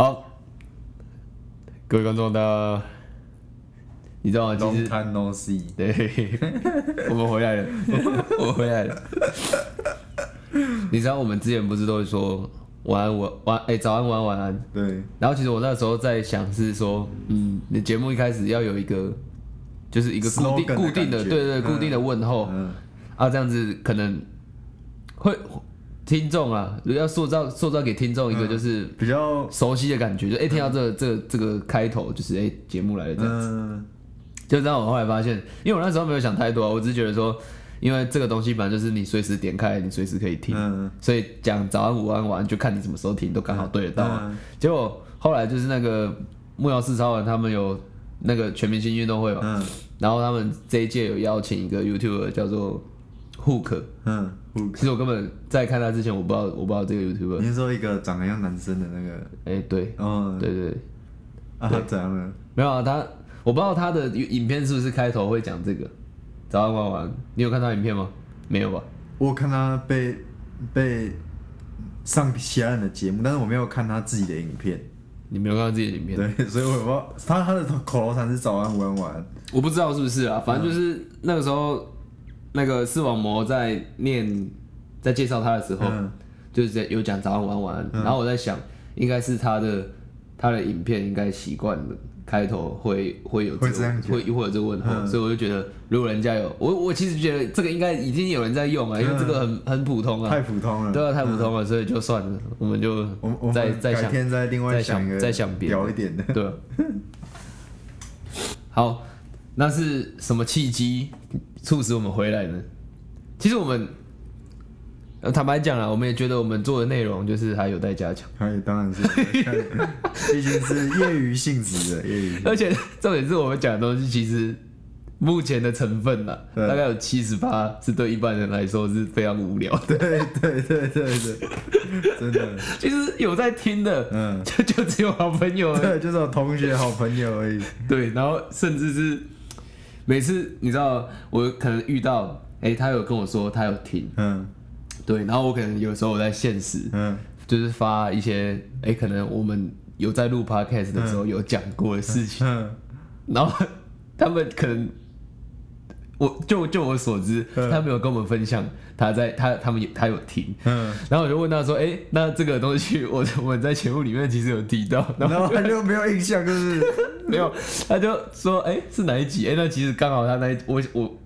好，各位观众，大家，你知道吗？其 Long 实 time no see。对，我们回来了，我们回来了。你知道我们之前不是都会说晚安，晚晚哎、早安，晚安，晚安。对，然后其实我那时候在想是说，嗯，你节目一开始要有一个，就是一个固定固定的，对对，嗯固定的问候、嗯，啊，这样子可能会听众啊，要塑造塑造给听众一个就是比较，熟悉的感觉，就哎、听到这个这个这个开头就是哎、节目来了这样。子。嗯，就让，我后来发现，因为我那时候没有想太多啊，我只是觉得说，因为这个东西本来就是你随时点开，你随时可以听，嗯。所以讲早安、午安、晚安，就看你什么时候听，都刚好对得到啊。嗯。结果后来就是那个木曜四超人他们有那个全明星运动会嘛，嗯。然后他们这一届有邀请一个 YouTuber 叫做 Hook，嗯，Hook，其实我根本在看他之前，我不知道我不知道这个 YouTuber，你是说一个长得像男生的那个？哎、对哦，对对对，啊，他怎样呢？没有啊，他我不知道他的影片是不是开头会讲这个早安晚安，你有看他影片吗？没有吧？我看他被被上其他人的节目，但是我没有看他自己的影片。你没有看到自己的影片？对，所以我也不知道他他的口头禅是早安、晚安。我不知道是不是啊，反正就是那个时候，那个视网膜在念在介绍他的时候，嗯。就是在有讲早安晚安晚安，然后我在想，应该是他的他的影片应该习惯了开头会会有这个会这样讲。会会有这个问候，嗯。所以我就觉得如果人家有我我其实觉得这个应该已经有人在用了，因为这个很很普通啊，太普通了。对啊，太普通了，所以就算了，我们就我们我们改再再想天再另外再想想一个再想别的。屌一点的。对啊。好，那是什么契机促使我们回来呢？其实我们，呃，坦白讲啊，我们也觉得我们做的内容就是还有待加强，他也当然是，毕竟是业余性质的业余。而且重点是我们讲的东西，其实目前的成分呢，对大概有七十八是对一般人来说是非常无聊的。对对对对对，真的，其实有在听的，嗯，就就只有好朋友对，就是我同学、好朋友而已。对，然后甚至是每次你知道，我可能遇到，哎、他有跟我说他有停，嗯。对，然后我可能有时候我在现实嗯。就是发一些，哎、可能我们有在录 podcast 的时候有讲过的事情，嗯。然后他们可能。我就就我所知，嗯。他没有跟我们分享他在他他们有他有听，嗯，然后我就问他说：“哎、那这个东西 我我们在节目里面其实有提到，然后他就没有印象，就是。没有，他就说，哎、是哪一集？哎、那其实刚好他那一我我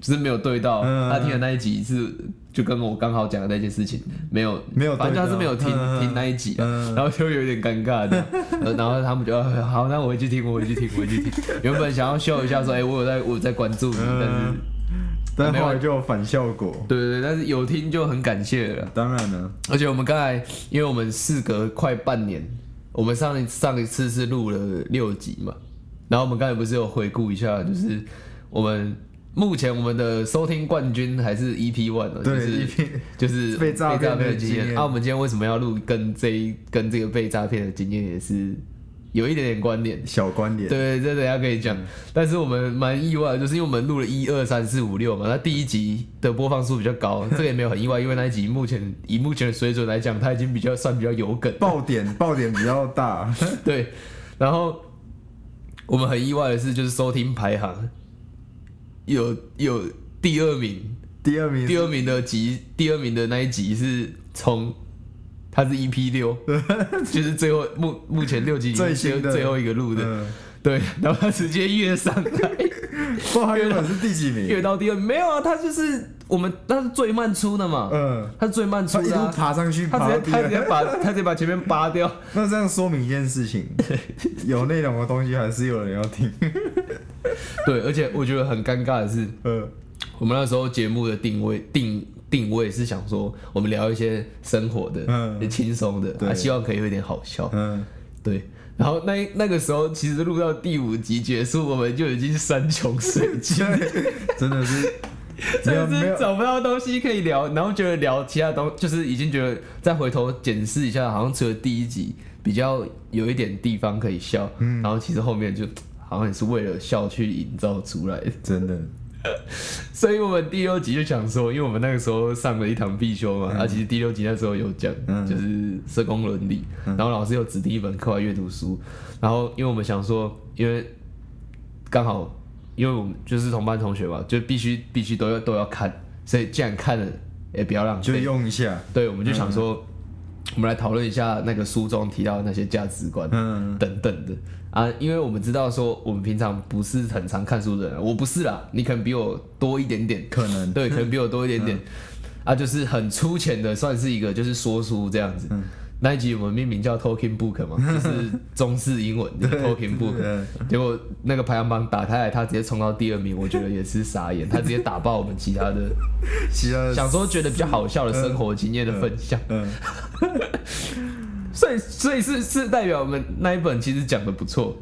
只是没有对到，嗯他听的那一集是就跟我刚好讲的那件事情没有没有反正他是没有听、嗯听那一集、啊，嗯。然后就有点尴尬的，呃然后他们就呃好，那我回去听，我回去听，我回去听。原本想要秀一下说，哎、我有在我有在关注你，但是嗯但后来就有反效果。对对对，但是有听就很感谢了。当然了，而且我们刚才，因为我们事隔快半年，我们上一上一次是录了六集嘛，然后我们刚才不是有回顾一下，就是我们目前我们的收听冠军还是 EP one 哦，就是 EP 就是 被诈骗的的经经验那。啊，我们今天为什么要录跟这一跟这个被诈骗的经验也是有一点点关联。小观点。对，这等下可以讲。但是我们蛮意外的，就是因为我们录了一二三四五六嘛，那第一集的播放数比较高，这个也没有很意外，因为那一集目前以目前的水准来讲，它已经比较算比较有梗。爆点爆点比较大。对，然后我们很意外的是，就是收听排行有有第二名，第二名，第二名的集，第二名的那一集是从。他是 EP 六，就是最后目目前六集里面最新的。最后一个录的，嗯，对，然后他直接跃上来，不，他原本是第几名？跃到第二，没有啊，他就是我们那是最慢出的嘛，嗯，他是最慢出他一路的、啊，爬上去，他直接他直接。把他直接把前面扒掉，那这样说明一件事情，有内容的东西还是有人要听。对，而且我觉得很尴尬的是，嗯。我们那时候节目的定位定定位是想说，我们聊一些生活的、嗯。轻松的，对。啊，希望可以有一点好笑，嗯，对。然后那那个时候，其实录到第五集结束，我们就已经山穷水尽，真的是没真有没有。的是找不到东西可以聊，然后觉得聊其他东，就是已经觉得再回头检视一下，好像除了第一集比较有一点地方可以笑，嗯。然后其实后面就好像也是为了笑去营造出来的。真的。所以我们第六集就想说，因为我们那个时候上了一堂必修嘛，啊，其实第六集那时候有讲，嗯。就是社工伦理，然后老师有指定一本课外阅读书，然后因为我们想说，因为刚好因为我们就是同班同学嘛，就必须必须都要都要看，所以既然看了，也不要浪费。就费，用一下，对，我们就想说，我们来讨论一下那个书中提到的那些价值观，嗯，等等的。啊，因为我们知道说我们平常不是很常看书的人，我不是啦，你可能比我多一点点，可能，对，可能比我多一点点，啊，就是很粗浅的，算是一个就是说书这样子。那一集我们命名叫 Talking Book 嘛，就是中式英文的 Talking Book。对结果那个排行榜打开来，他直接冲到第二名，我觉得也是傻眼，他直接打爆我们其他的，其他的 想说觉得比较好笑的生活经验的分享。嗯，所以，所以是是代表我们那一本其实讲的不错。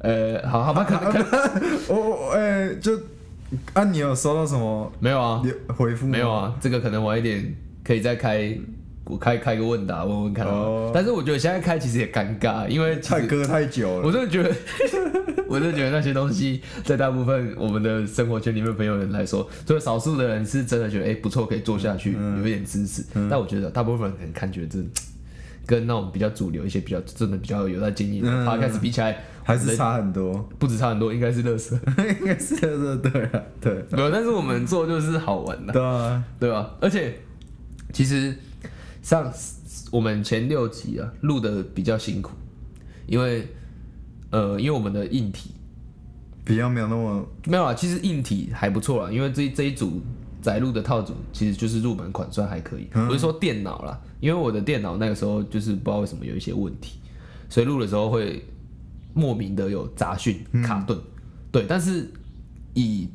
呃，好好吧，可能我我哎，就啊，你有收到什么没有啊，留回复？没有啊，这个可能晚一点可以再开，我开开个问答问问看。哦但是我觉得现在开其实也尴尬，因为其实太隔太久了，我真的觉得，我真的觉得那些东西在大部分我们的生活圈里面朋友人来说，除了少数的人是真的觉得哎、不错可以做下去，嗯有一点支持，但我觉得大部分人可能看觉得这。跟那种比较主流一些比较真的比较有在经营的嗯 podcast 比起来，还是差很多，不止差很多，应该是乐色。应该是乐色对啊，对没有，但是我们做就是好玩的，对啊，对吧？而且其实上我们前六集啊录的比较辛苦，因为呃，因为我们的硬体比较没有那么没有啊，其实硬体还不错啦，因为这这一组载入的套组其实就是入门款，算还可以。嗯不是说电脑啦，因为我的电脑那个时候就是不知道为什么有一些问题，所以录的时候会莫名的有杂讯嗯卡顿。对，但是以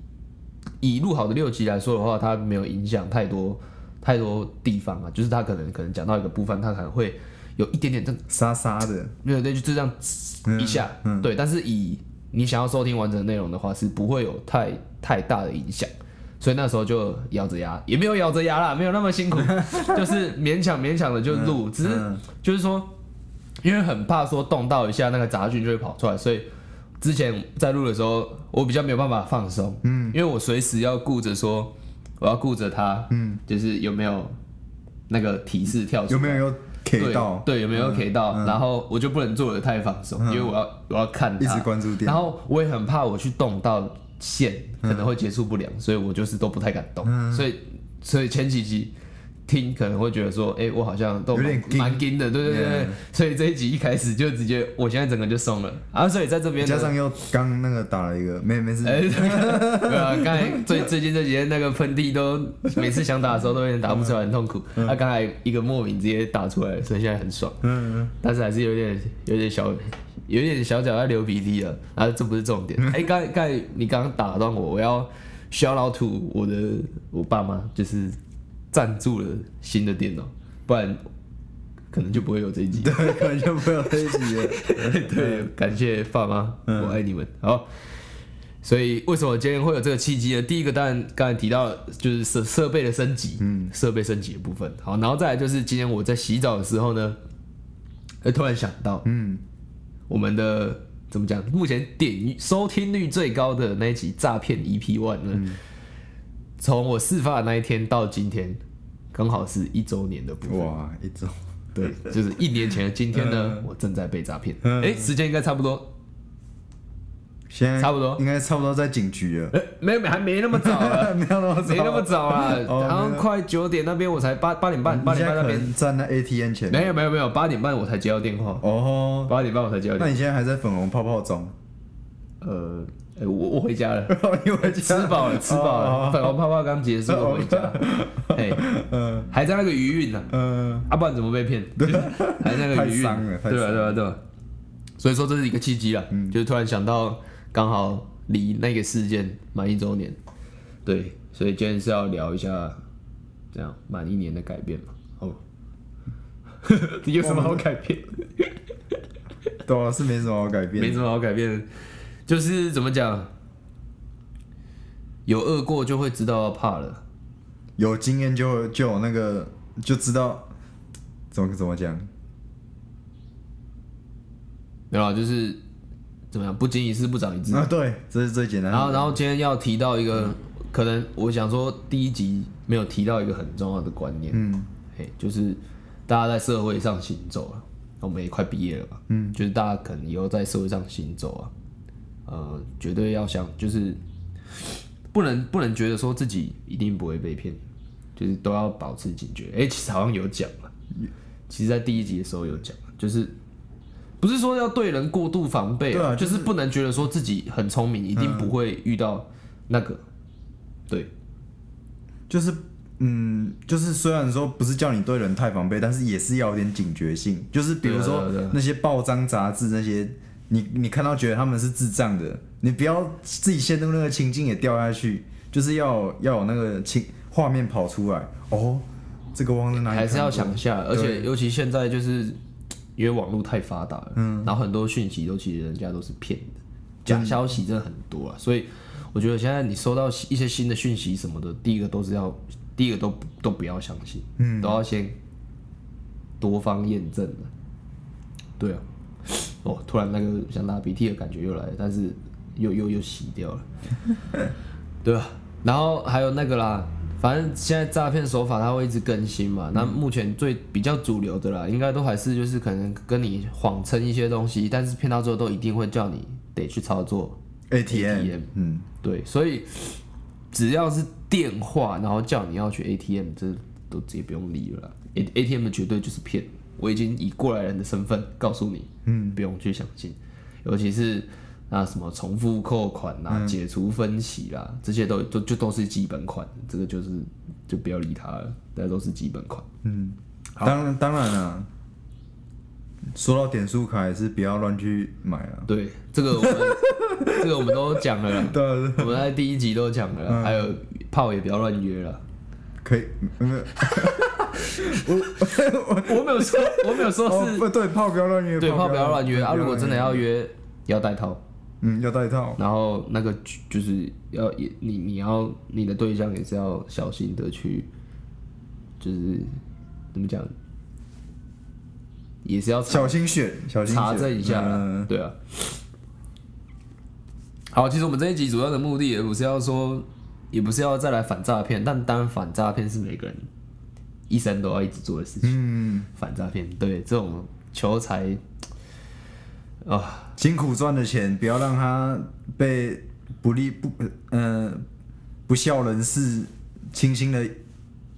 以录好的六集来说的话，它没有影响太多太多地方啊，就是他可能可能讲到一个部分，他可能会有一点点这沙沙的，对对，就这样一下，对。但是以你想要收听完整的内容的话，是不会有太太大的影响。所以那时候就咬着牙，也没有咬着牙啦，没有那么辛苦，就是勉强勉强的就录，只是嗯就是说，因为很怕说动到一下那个杂讯就会跑出来，所以之前在录的时候，我比较没有办法放松，嗯，因为我随时要顾着说，我要顾着他，嗯，就是有没有那个提示跳出来，有没有有 K 到？对，对，有没有 K 到？然后我就不能做的太放松，因为我要我要看他。一直关注点。然后我也很怕我去动到线，可能会接触不良，所以我就是都不太敢动。所以所以前几集听可能会觉得说，哎，我好像都点紧蛮紧的，对对对对。所以这一集一开始就直接，我现在整个就松了啊。所以在这边加上又刚那个打了一个，没没事，哎，对啊，刚才最最近这几天那个喷嚏都每次想打的时候都有点打不出来，很痛苦。他刚才一个莫名直接打出来，所以现在很爽。嗯，但是还是有点有点小有点小脚在流鼻涕了，啊，这不是重点。哎、刚才刚才你刚刚打断我，我要 shout out to 我的我爸妈，就是赞助了新的电脑，不然可能就不会有这一集。对，可能就没有这一集了。对，感谢爸妈，我爱你们。好，所以为什么今天会有这个契机呢？第一个当然刚才提到就是设设备的升级，嗯，设备升级的部分。好，然后再来就是今天我在洗澡的时候呢，哎，突然想到，嗯，我们的怎么讲？目前点阅收听率最高的那一集诈骗 EP One 呢，从、我事发的那一天到今天，刚好是一周年的部分。哇，一周，对，就是一年前的今天呢，我正在被诈骗。嗯。哎、时间应该差不多，现在差不多。应该差不多在警局了，哎、没没还没那么早啊，没有那么早，没那么早啊，哦好像快九点那边我才八八点半，八点半那边。站在 ATM 前。面，没有没有没有，八点半我才接到电话，哦，八点半我才接到。那你现在还在粉红泡泡中？呃，哎、我我 回家了。吃饱了，吃饱了，粉红泡泡刚结束，我回家。哎，嗯还在那个余韵呢，嗯，啊，不然怎么被骗？对还在那个余韵对吧？对吧？对吧？所以说这是一个契机啊，就是突然想到，刚好离那个事件满一周年，对，所以今天是要聊一下这样满一年的改变嘛。哦，有什么好改变？对啊，是没什么好改变，没什么好改变的，就是怎么讲，有饿过就会知道要怕了。有经验就就有那个就知道怎么怎么讲，没有啊，就是怎么样？不经一事不长一智。啊，对，这是最简单的。然后，然后今天要提到一个，可能我想说第一集没有提到一个很重要的观念，嗯嘿，就是大家在社会上行走啊，我们也快毕业了嘛，嗯，就是大家可能以后在社会上行走啊，呃，绝对要想，就是不能不能觉得说自己一定不会被骗，就是都要保持警觉。哎、其实好像有讲了，其实在第一集的时候有讲，就是不是说要对人过度防备、就就是是不能觉得说自己很聪明，一定不会遇到那个，对，就是嗯，就是虽然说不是叫你对人太防备，但是也是要有点警觉性。就是比如说那些报章杂志那些，你你看到觉得他们是智障的，你不要自己陷入那个情境也掉下去，就是要要有那个情画面跑出来。哦，这个忘了哪里？还是要想一下，而且尤其现在就是因为网络太发达了，嗯，然后很多讯息都其实人家都是骗的，假消息真的很多啊，所以我觉得现在你收到一些新的讯息什么的，第一个都是要，第一个都都不要相信，嗯，都要先多方验证的，对啊，哦，突然那个想打鼻涕的感觉又来了，但是又又又洗掉了，对啊，然后还有那个啦，反正现在诈骗手法它会一直更新嘛。那目前最比较主流的啦，应该都还是就是可能跟你谎称一些东西，但是骗到最后都一定会叫你得去操作。ATM，ATM 嗯，对，所以只要是电话，然后叫你要去 ATM，这都直接不用理了。A ATM 绝对就是骗，我已经以过来人的身份告诉你，嗯，不用去相信，尤其是那什么重复扣款啦、解除分期啦，这些都都就都是基本款，这个就是就不要理他了，大家都是基本款。嗯当然当然了。说到点数卡，也是不要乱去买啊。对，这个我们 这个我们都讲了啦，对啊，我们在第一集都讲了啦，还有炮也不要乱约了。可以，没有，我没有说，我没有说哦，是不对，炮不要乱约，对炮不要乱约啊！如果真的要约，要带套，嗯，要带套，然后那个就是要也你你要你的对象也是要小心的去，就是怎么讲，也是要小心选，小心查证一下啦嗯对啊。好，其实我们这一集主要的目的也不是要说，也不是要再来反诈骗，但当然反诈骗是每个人一生都要一直做的事情。嗯，反诈骗，对这种求财啊，辛苦赚的钱，不要让他被不利不呃不孝人士轻轻的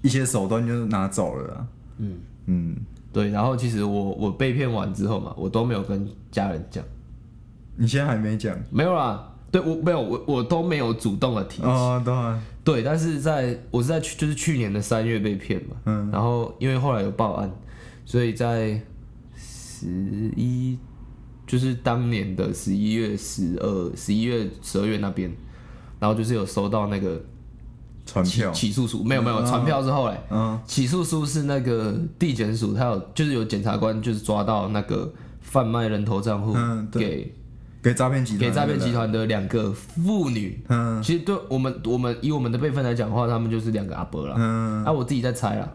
一些手段就拿走了啦。嗯嗯，对。然后其实我我被骗完之后嘛，我都没有跟家人讲，你现在还没讲没有啦。对我没有，我我都没有主动的提起。哦，当然，对，但是在我是在去就是去年的三月被骗嘛，嗯。然后因为后来有报案，所以在十一就是当年的十一月十二、十一月、十二月那边，然后就是有收到那个传票，起诉书，没有没有传票是后来，嗯。起诉书是那个地检署，他有就是有检察官就是抓到那个贩卖人头账户嗯对给给诈骗集团，给诈骗集，团的两个妇女，嗯。其实对我们我们以我们的辈分来讲的话，他们就是两个阿伯了。嗯。啊，我自己在猜啦，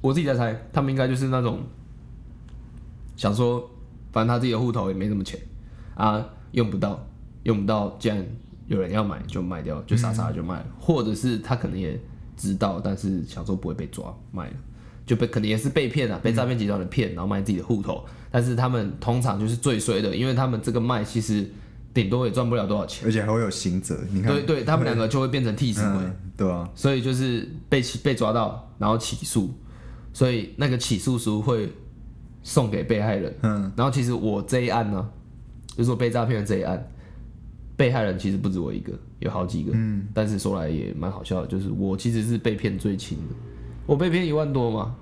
我自己在猜，他们应该就是那种想说，反正他自己的户头也没什么钱。啊，用不到，用不到，既然有人要买就卖掉，就傻傻的就卖了，或者是他可能也知道，但是想说不会被抓，卖了。就被可能也是被骗了，被诈骗集团的骗，然后卖自己的户头。但是他们通常就是最衰的，因为他们这个卖其实顶多也赚不了多少钱。而且还会有刑责，你看，对对，他们两个就会变成替死鬼，嗯，对啊，所以就是被被抓到，然后起诉，所以那个起诉书会送给被害人。嗯然后其实我这一案呢，就是我被诈骗的这一案，被害人其实不止我一个，有好几个。嗯，但是说来也蛮好笑的，就是我其实是被骗最轻的，我被骗一万多嘛。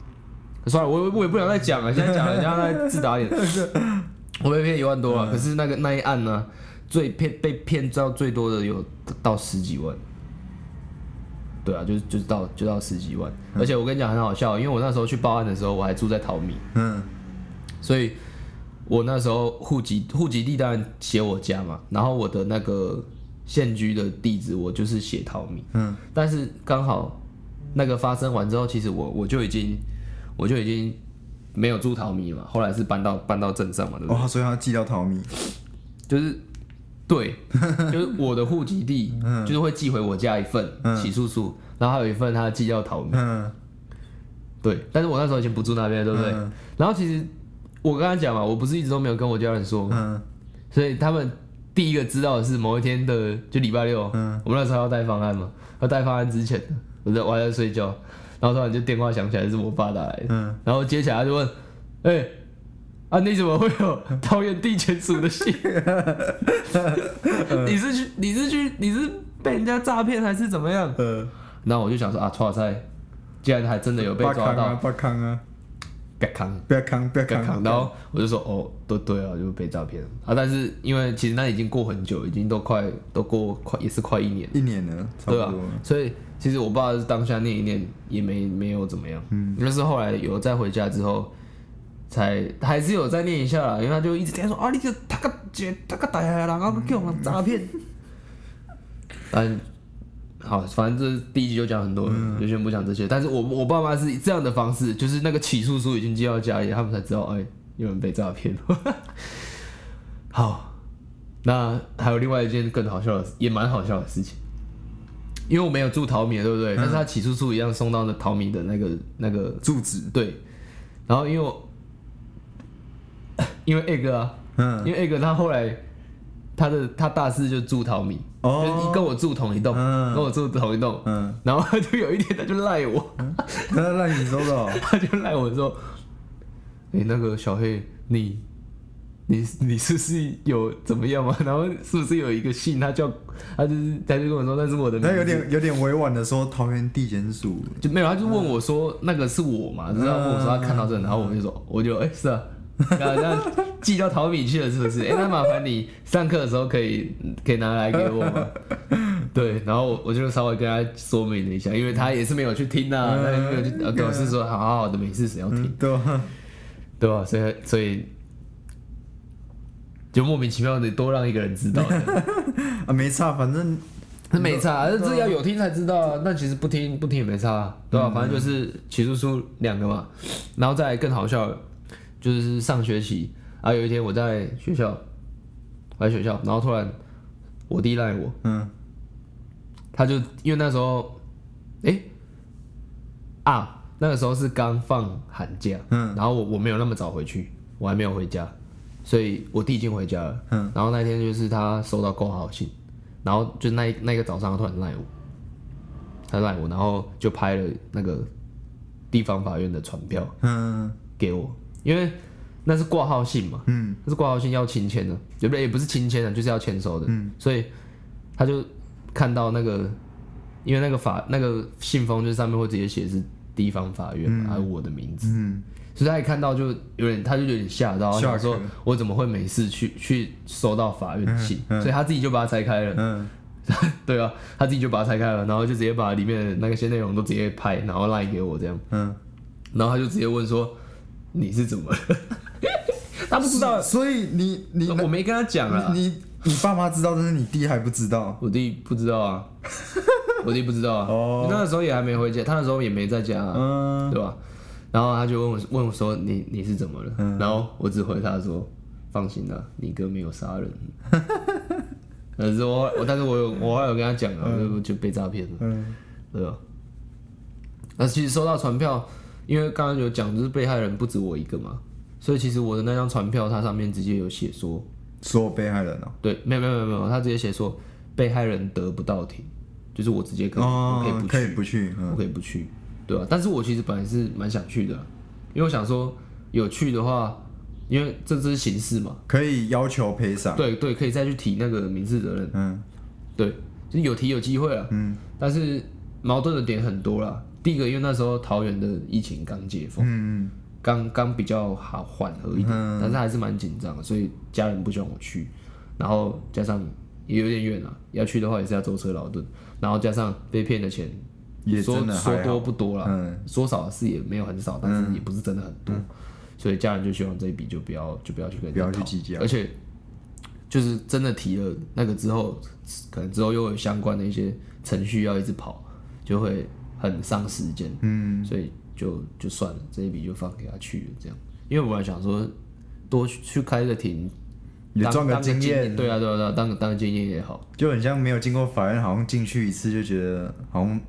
算了，我我也不想再讲了，现在讲人家在自打脸。我被骗一万多了，可是那个那一案呢，最骗被骗到最多的有到十几万。对啊，就是就是到就到十几万，而且我跟你讲很好笑，因为我那时候去报案的时候，我还住在淘米，嗯。所以我那时候户籍户籍地当然写我家嘛，然后我的那个现居的地址我就是写淘米，嗯。但是刚好那个发生完之后，其实我我就已经我就已经没有住桃米嘛，后来是搬到搬到镇上嘛，对不对？哦，所以他寄到淘米，就是对，就是我的户籍地，就是会寄回我家一份起诉书，然后还有一份他寄到桃米。嗯对，但是我那时候已经不住那边，对不对？嗯然后其实我刚才讲嘛，我不是一直都没有跟我家人说，嗯所以他们第一个知道的是某一天的就礼拜六，嗯我们那时候要带方案嘛，要带方案之前，我在我还在睡觉，然后突然就电话响起来，是我爸打来的，嗯。然后接起来他就问，哎、啊你怎么会有 桃园地检署的信？你是去你是去你是被人家诈骗还是怎么样？呃，然后我就想说啊，错菜，竟然还真的有被抓到，别扛。不要康，不要康，刚扛，然后我就说哦，都对啊，就被诈骗了啊。但是因为其实那已经过很久，已经都快都过快也是快一年，一年了，对吧、啊。所以其实我爸是当下念一念也没没有怎么样，嗯，但是后来有再回家之后，才还是有再念一下啦，因为他就一直在说啊，你这他个姐他个歹害人，然后叫人诈骗。但好，反正这第一集就讲很多了，就先不讲这些。但是我我爸妈是这样的方式，就是那个起诉书已经寄到家里，他们才知道，哎、有人被诈骗。好，那还有另外一件更好笑的，也蛮好笑的事情，因为我没有住淘米，对不对？但是他起诉书一样送到了淘米的那个那个住址，对，然后因为我 因为 egg 啊，嗯，因为 egg 他后来他的他大四就住淘米，哦就是跟我住同一栋，嗯。跟我住同一栋，嗯，然后他就有一天他就赖我，他赖你收到，他就赖我说，哎、那个小黑你。你你是不是有怎么样吗？然后是不是有一个信，他叫他就是他就跟我说那是我的名字，他有点有点委婉的说桃园地检署，就没有，他就问我说那个是我嘛？然后他问我说他看到这个，然后我就说我就哎、是啊，然后这样寄到淘米去了是不是？哎、那麻烦你上课的时候可以可以拿来给我吗？对，然后我我就稍微跟他说明了一下，因为他也是没有去听啊，他也没有去，呃，对我是说好好好的，没事，谁要听，嗯，对吧？对吧？所以所以就莫名其妙的多让一个人知道的。啊，没差，反正那没差，这要有听才知道啊。那其实不听不听也没差、啊，对吧、反正就是起诉书两个嘛，然后再更好笑的，就是上学期啊，有一天我在学校，我在学校，然后突然我弟赖我，嗯。他就因为那时候，哎、啊，那个时候是刚放寒假，嗯。然后我我没有那么早回去，我还没有回家，所以我弟已经回家了。嗯。然后那天就是他收到挂号信，然后就那那个早上他突然赖我，他赖我，然后就拍了那个地方法院的传票嗯。给我，因为那是挂号信嘛，嗯。那是挂号信要亲签的，对不对？也不是亲签的，就是要签收的，嗯。所以他就看到那个，因为那个法那个信封就是上面会直接写是地方法院嘛，还有我的名字，嗯，所以他一看到就有点，他就有点吓到，吓想说我怎么会没事去去收到法院的信，嗯嗯。所以他自己就把它拆开了，嗯。对啊，他自己就把它拆开了，然后就直接把里面的那些内容都直接拍，然后赖给我这样，嗯，然后他就直接问说你是怎么了？他不知道，所以你你我没跟他讲啊，你你爸妈知道，但是你弟还不知道。我弟不知道啊，我弟不知道啊，哦那个时候也还没回家，他那时候也没在家、啊，嗯对吧？然后他就问我问我说你你是怎么了？嗯然后我只回他说放心啦，你哥没有杀人。可是我我但是我有我还有跟他讲啊，就就被诈骗了，嗯对吧？那其实收到传票，因为刚刚有讲就是被害人不止我一个嘛，所以其实我的那张传票它上面直接有写说，所有被害人哦。对，没有没有没有没有，他直接写说被害人得不到庭，就是我直接可以、我可以不去，可以不去。我嗯可以不去，对吧、但是我其实本来是蛮想去的，因为我想说有去的话，因为这只是刑事嘛，可以要求赔偿。对对，可以再去提那个民事责任，嗯对，就是有提有机会了，嗯但是矛盾的点很多啦。第一个，因为那时候桃园的疫情刚解封，嗯刚刚比较好缓和一点，嗯。但是还是蛮紧张的，所以家人不希望我去，然后加上也有点远啊，要去的话也是要舟车劳顿，然后加上被骗的钱，也说说多不多了，嗯。说少是也没有很少，但是也不是真的很多，所以家人就希望这一笔就不要就不要去跟家不要去计较。而且就是真的提了那个之后，可能之后又有相关的一些程序要一直跑，就会很伤时间。嗯所以就就算了，这一笔就放给他去了，这样。因为我本来想说多去去开个庭，当也赚个经验对啊对啊对啊，当个当个经验也好。就很像没有经过法院，好像进去一次就觉得好像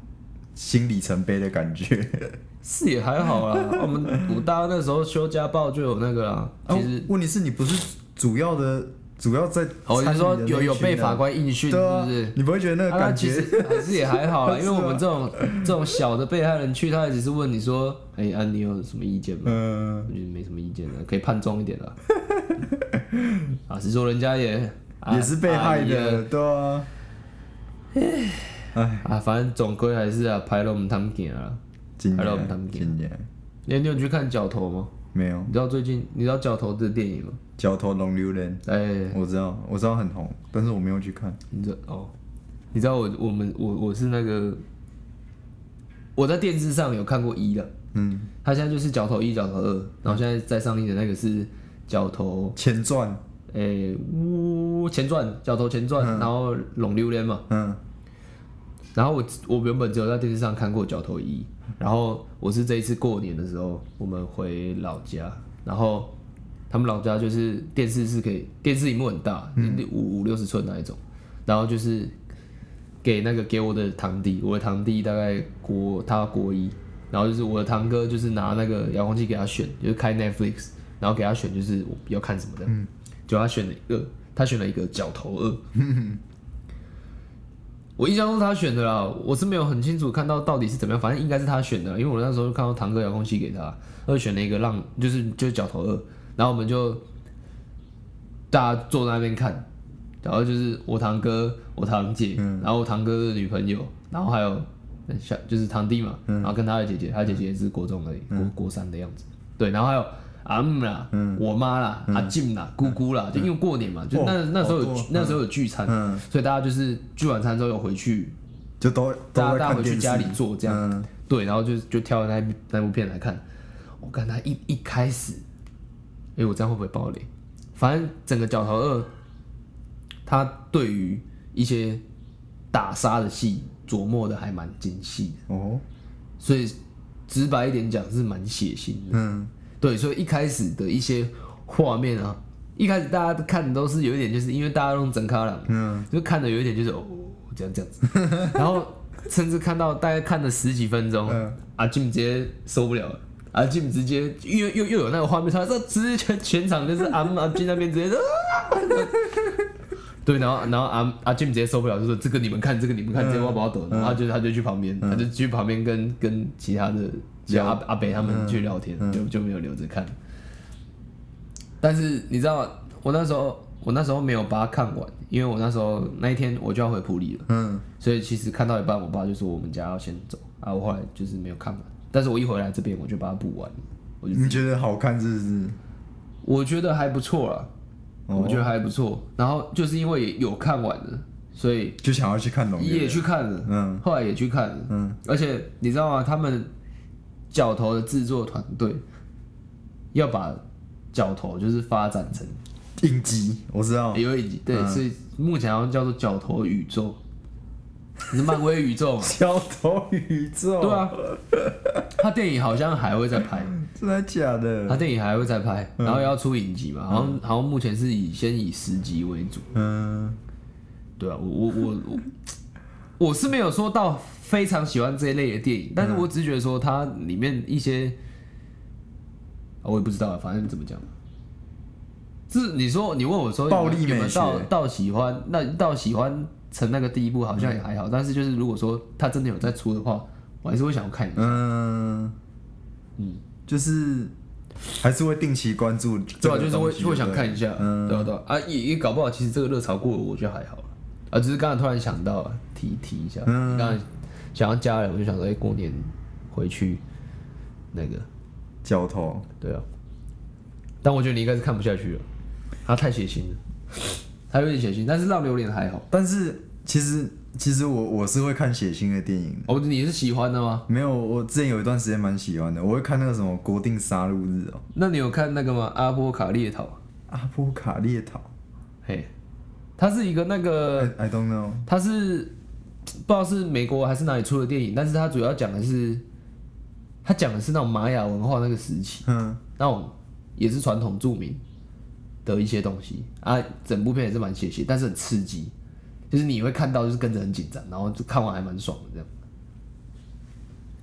心里程碑的感觉。是也还好啦，我们我大家那时候修家暴就有那个啦，其实啊问题是你不是主要的，主要在哦，你说有有被法官应讯是对啊不是？你不会觉得那个啊，感觉？其实 还是也还好啦，因为我们这种这种小的被害人去，他也只是问你说，哎、啊，你有什么意见吗？嗯，我觉得没什么意见的，可以判重一点的。啊，是说人家也、啊也是被害的，对啊。哎，啊，反正总归还是啊，拍了我们他们行啊。今还有我们他们年，今年你你有去看脚头吗？没有你知道最近你知道角头的电影吗？角头龙榴莲，哎、我知道，我知道很红，但是我没有去看。你知道哦？你知道我我们我我是那个我在电视上有看过一的，嗯，他现在就是角头一、角头二，然后现在在上映的那个是角头前传，诶呜前传，角头前传，然后龙榴莲嘛。嗯然后我我原本只有在电视上看过角头一，然后我是这一次过年的时候，我们回老家，然后他们老家就是电视是可以电视荧幕很大，五五六十寸那一种，然后就是给那个给我的堂弟，我的堂弟大概国他国一，然后就是我的堂哥就是拿那个遥控器给他选，就是开 Netflix，然后给他选就是我要看什么的，就他选了一个，他选了一个角头二。我印象中他选的啦，我是没有很清楚看到到底是怎么样，反正应该是他选的，因为我那时候看到堂哥遥控器给他，他就选了一个浪就是就是角头二，然后我们就大家坐在那边看，然后就是我堂哥、我堂姐，然后我堂哥的女朋友，然后还有小就是堂弟嘛，然后跟他的姐姐，他姐姐也是国中的国国三的样子，对，然后还有阿姆啦，我妈啦，阿静啦，姑姑啦，就因为过年嘛，就那哦那时候有那时候有聚餐，嗯。所以大家就是聚完餐之后有回去，就都都大家大家回去家里做这样，嗯。对，然后就就挑那那部片来看。我看他一一开始，哎、我这样会不会暴雷？反正整个《角头二》，他对于一些打杀的戏琢磨的还蛮精细的，哦，所以直白一点讲是蛮血腥的。嗯对，所以一开始的一些画面啊，一开始大家看的都是有一点，就是因为大家用整卡了，嗯，就看的有一点就是哦这样这样子，然后甚至看到大概看了十几分钟，嗯阿 Jim 直接受不了了。阿 Jim 直接又又又有那个画面，他说直接全全场就是阿阿 Jim 那边直接说，啊对，然后然后阿阿 Jim 直接受不了，就说这个你们看，这个你们看，嗯这个我不要抖，然后他就他就去旁边，他就去旁边跟跟其他的像阿阿北他们去聊天，就就没有留着看。但是你知道，我那时候我那时候没有把它看完，因为我那时候那一天我就要回普里了，嗯所以其实看到一半，我爸就说我们家要先走啊，我后来就是没有看完。但是我一回来这边，我就把它补完，我就你觉得好看是不是？我觉得还不错啦，哦我觉得还不错。然后就是因为有看完了，所以就想要去看龙也去看了，嗯后来也去看了，嗯，而且你知道吗？他们角头的制作团队要把角头就是发展成影集。我知道，有影集，对，嗯。所以目前好像叫做角头宇宙，是漫威宇宙嘛？小头宇宙，对，啊，他电影好像还会再拍，真的假的？他的？电影还会再拍，然后要出影集嘛，好像好像目前是以先以十集为主，嗯，对啊，我我我我我是没有说到非常喜欢这一类的电影，但是我只是觉得说它里面一些，啊我也不知道，反正怎么讲。是你说你问我说暴力美学。到到喜欢那到喜欢成那个第一步好像也还好，但是就是如果说他真的有在出的话，我还是会想要看一下。嗯。嗯，就是还是会定期关注这对啊，就是会会想看一下，嗯对啊对啊，啊也也搞不好其实这个热潮过了，我觉得还好。啊，只是刚才突然想到啊提提一下，嗯你刚才想要家人，我就想说，哎、过年回去那个，交通，对啊，但我觉得你应该是看不下去了，他太血腥了，他有点血腥，但是让榴莲还好。但是其实其实我我是会看血腥的电影的。哦，你是喜欢的吗？没有，我之前有一段时间蛮喜欢的，我会看那个什么国定杀戮日哦，那你有看那个吗？阿波卡列岛，阿波卡列岛嘿，它是一个那个。，I I don't know，它是不知道是美国还是哪里出的电影，但是它主要讲的是，它讲的是那种玛雅文化那个时期，嗯。那种也是传统著名的一些东西。啊，整部片也是蛮血腥，但是很刺激，就是你会看到就是跟着很紧张，然后就看完还蛮爽的这样。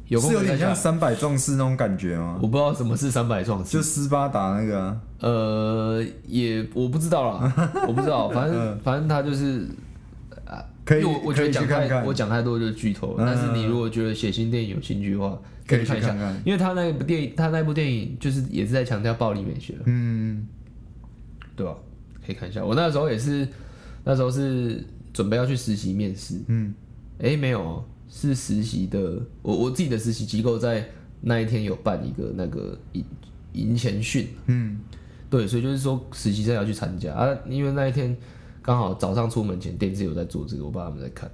有有点像三百壮士那种感觉吗？我不知道什么是三百壮士，就斯巴达那个。啊，呃，也我不知道啦，我不知道，反正 反正他就是，可以因为我我觉得讲太我讲太多就是剧透，嗯。但是你如果觉得血腥电影有兴趣的话，可以看一下。因为他那部电影，他那部电影就是也是在强调暴力美学，嗯，对吧？可以看一下，我那时候也是，那时候是准备要去实习面试，嗯，哎、没有哦，是实习的，我我自己的实习机构在那一天有办一个那个营营前训，嗯，对，所以就是说实习生要去参加。啊，因为那一天刚好早上出门前电视有在做这个，我爸他们在看，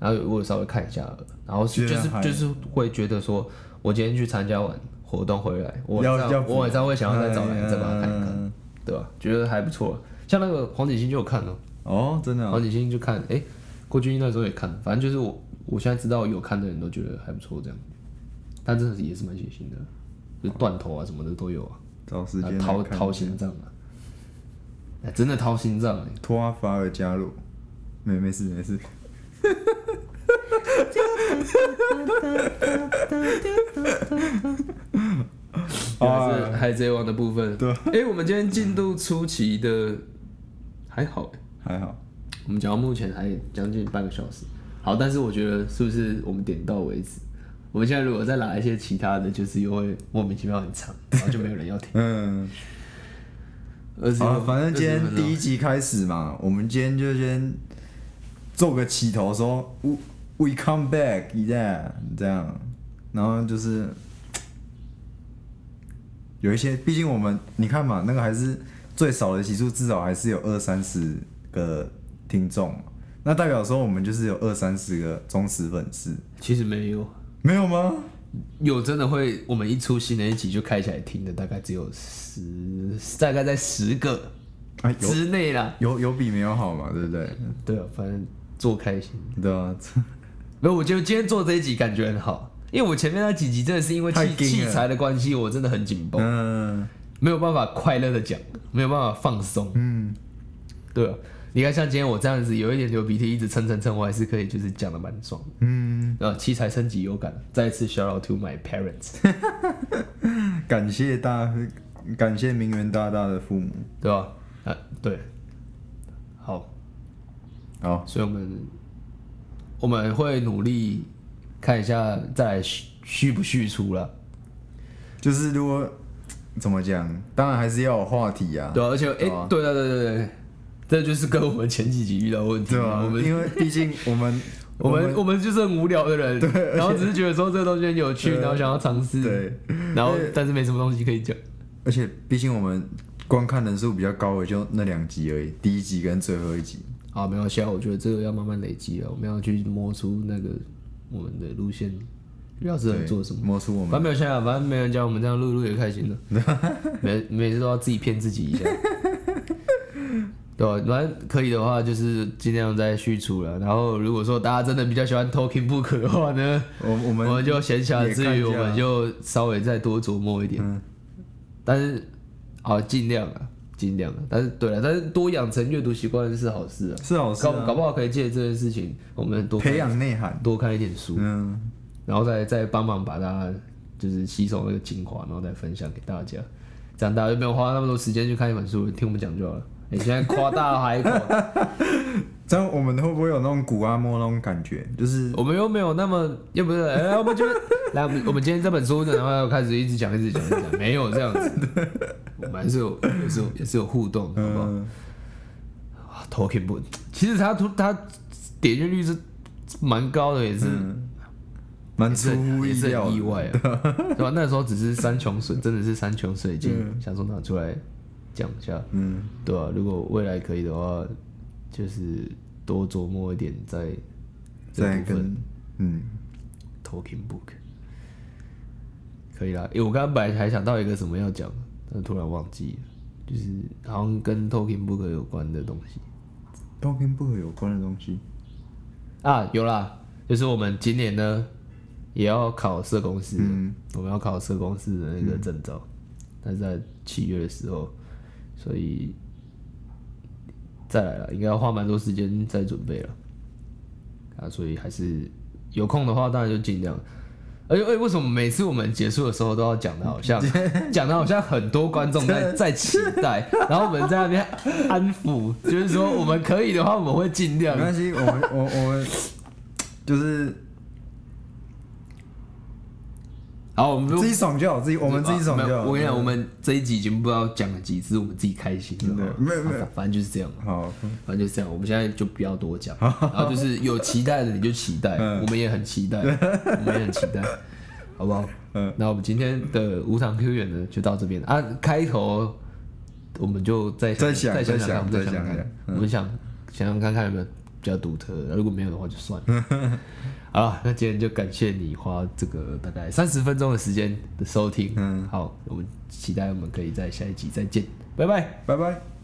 然后我有稍微看一下，然后就是就是会觉得说，我今天去参加完活动回来，我我晚上会想要再找来再把它看一看，嗯对吧？觉得还不错，像那个黄景星就有看哦，哦，真的哦，黄景星就看，哎、郭俊英那时候也看，反正就是我我现在知道有看的人都觉得还不错这样，但真的是也是蛮血腥的，就断头啊什么的都有啊。找时间来啊掏掏心脏啊！哎真的掏心脏哎、托阿法尔加入，没没事没事，还 是海贼王的部分。啊对哎、我们今天进度出奇的还好哎、还好，我们讲到目前还将近半个小时。好，但是我觉得是不是我们点到为止？我们现在如果再拿一些其他的，就是又会莫名其妙很长，然后就没有人要听。嗯，二十好，反正今天第一集开始嘛，我们今天就先做个起头说，we we come back，一样这样，然后就是有一些，毕竟我们你看嘛，那个还是最少的集数，至少还是有二三十个听众，那代表说我们就是有二三十个忠实粉丝，其实没有，没有吗？有真的会，我们一出新的一集就开起来听的，大概只有十，大概在十个啊，之内啦。有有比没有好嘛，对不对？对啊，反正做开心。对啊，没有，我觉得今天做这一集感觉很好，因为我前面那几集真的是因为器器材的关系，我真的很紧绷，嗯没有办法快乐的讲，没有办法放松。嗯，对啊，你看像今天我这样子有一点流鼻涕，一直蹭蹭蹭，我还是可以就是讲的蛮爽的。嗯，呃，器材升级有感，再次 shout out to my parents，感谢大，感谢名媛大大的父母。对吧？啊，对，好，好，所以我们我们会努力看一下再来续续不续出了。就是如果怎么讲，当然还是要有话题啊，对啊，而且哎、对对对对对，这就是跟我们前几集遇到问题对吧？我们因为毕竟我们我们我们就是很无聊的人，对然后只是觉得说这个东西很有趣，然后想要尝试，对，然后但是没什么东西可以讲。而且毕竟我们观看人数比较高的就那两集而已，第一集跟最后一集。好，没关系啊，我觉得这个要慢慢累积啊，我们要去摸出那个我们的路线比较适合对做什么。摸出我们反正没有现在，反正没人教我们这样录录也开心了，每每次都要自己骗自己一下，对吧、反正可以的话，就是尽量再续出了。然后如果说大家真的比较喜欢 Talking Book 的话呢，我我们我们就闲暇之余，我们就稍微再多琢磨一点。嗯但是，好尽量啊，尽量啊。但是对了，但是多养成阅读习惯是好事啊。是好事搞啊搞不好可以借这件事情，我们多培养内涵。多看一点书，嗯，然后再再帮忙把它就是吸收那个精华，然后再分享给大家。这样大家就没有花那么多时间去看一本书，听我们讲就好了。你、现在夸大海口，这样我们会不会有那种古阿莫那种感觉？就是我们又没有那么，又不是，哎、我们就来，我们我们今天这本书呢，然后要开始一直讲，一直讲，一直讲，没有这样子，我们还是有，也是有，也是有互动的，好不好？嗯，啊，Talking Book，其实它它点阅率是蛮高的，也是、嗯。蛮也出是乎意料意外啊，对吧？那时候只是山穷水，真的是山穷水尽，想说拿出来讲一下，嗯，对啊、如果未来可以的话，就是多琢磨一点在这再跟嗯。Talking Book，可以啦。因为我刚刚本来还想到一个什么要讲，但突然忘记了，就是好像跟 Talking Book 有关的东西，Talking Book 有关的东西。啊，有啦，就是我们今年呢也要考社公司，嗯。我们要考社公司的那个证照，但是在七月的时候，所以再来了，应该要花蛮多时间在准备了啊，所以还是有空的话，当然就尽量。而且，哎，为什么每次我们结束的时候都要讲的好像 讲的好像很多观众在在期待，然后我们在那边安抚，就是说我们可以的话，我们会尽量没。关系，我们我我们就是好，我们就自己爽就好，自己我们自己爽就好。我跟你讲，我们这一集已经不知道讲了几次，我们自己开心了。没有没有反正就是这样。好，反正就是这样，我们现在就不要多讲，然后就是有期待的你就期待，嗯我们也很期待，我们也很期待，好不好？嗯，那我们今天的无糖 Q 远呢，就到这边啊。开头我们就再再想再想想看，再想我们再想我们想想想看看有没有比较独特的，如果没有的话就算了。好了，那今天就感谢你花这个大概三十分钟的时间的收听，嗯，好，我们期待我们可以在下一集再见，拜拜。拜拜。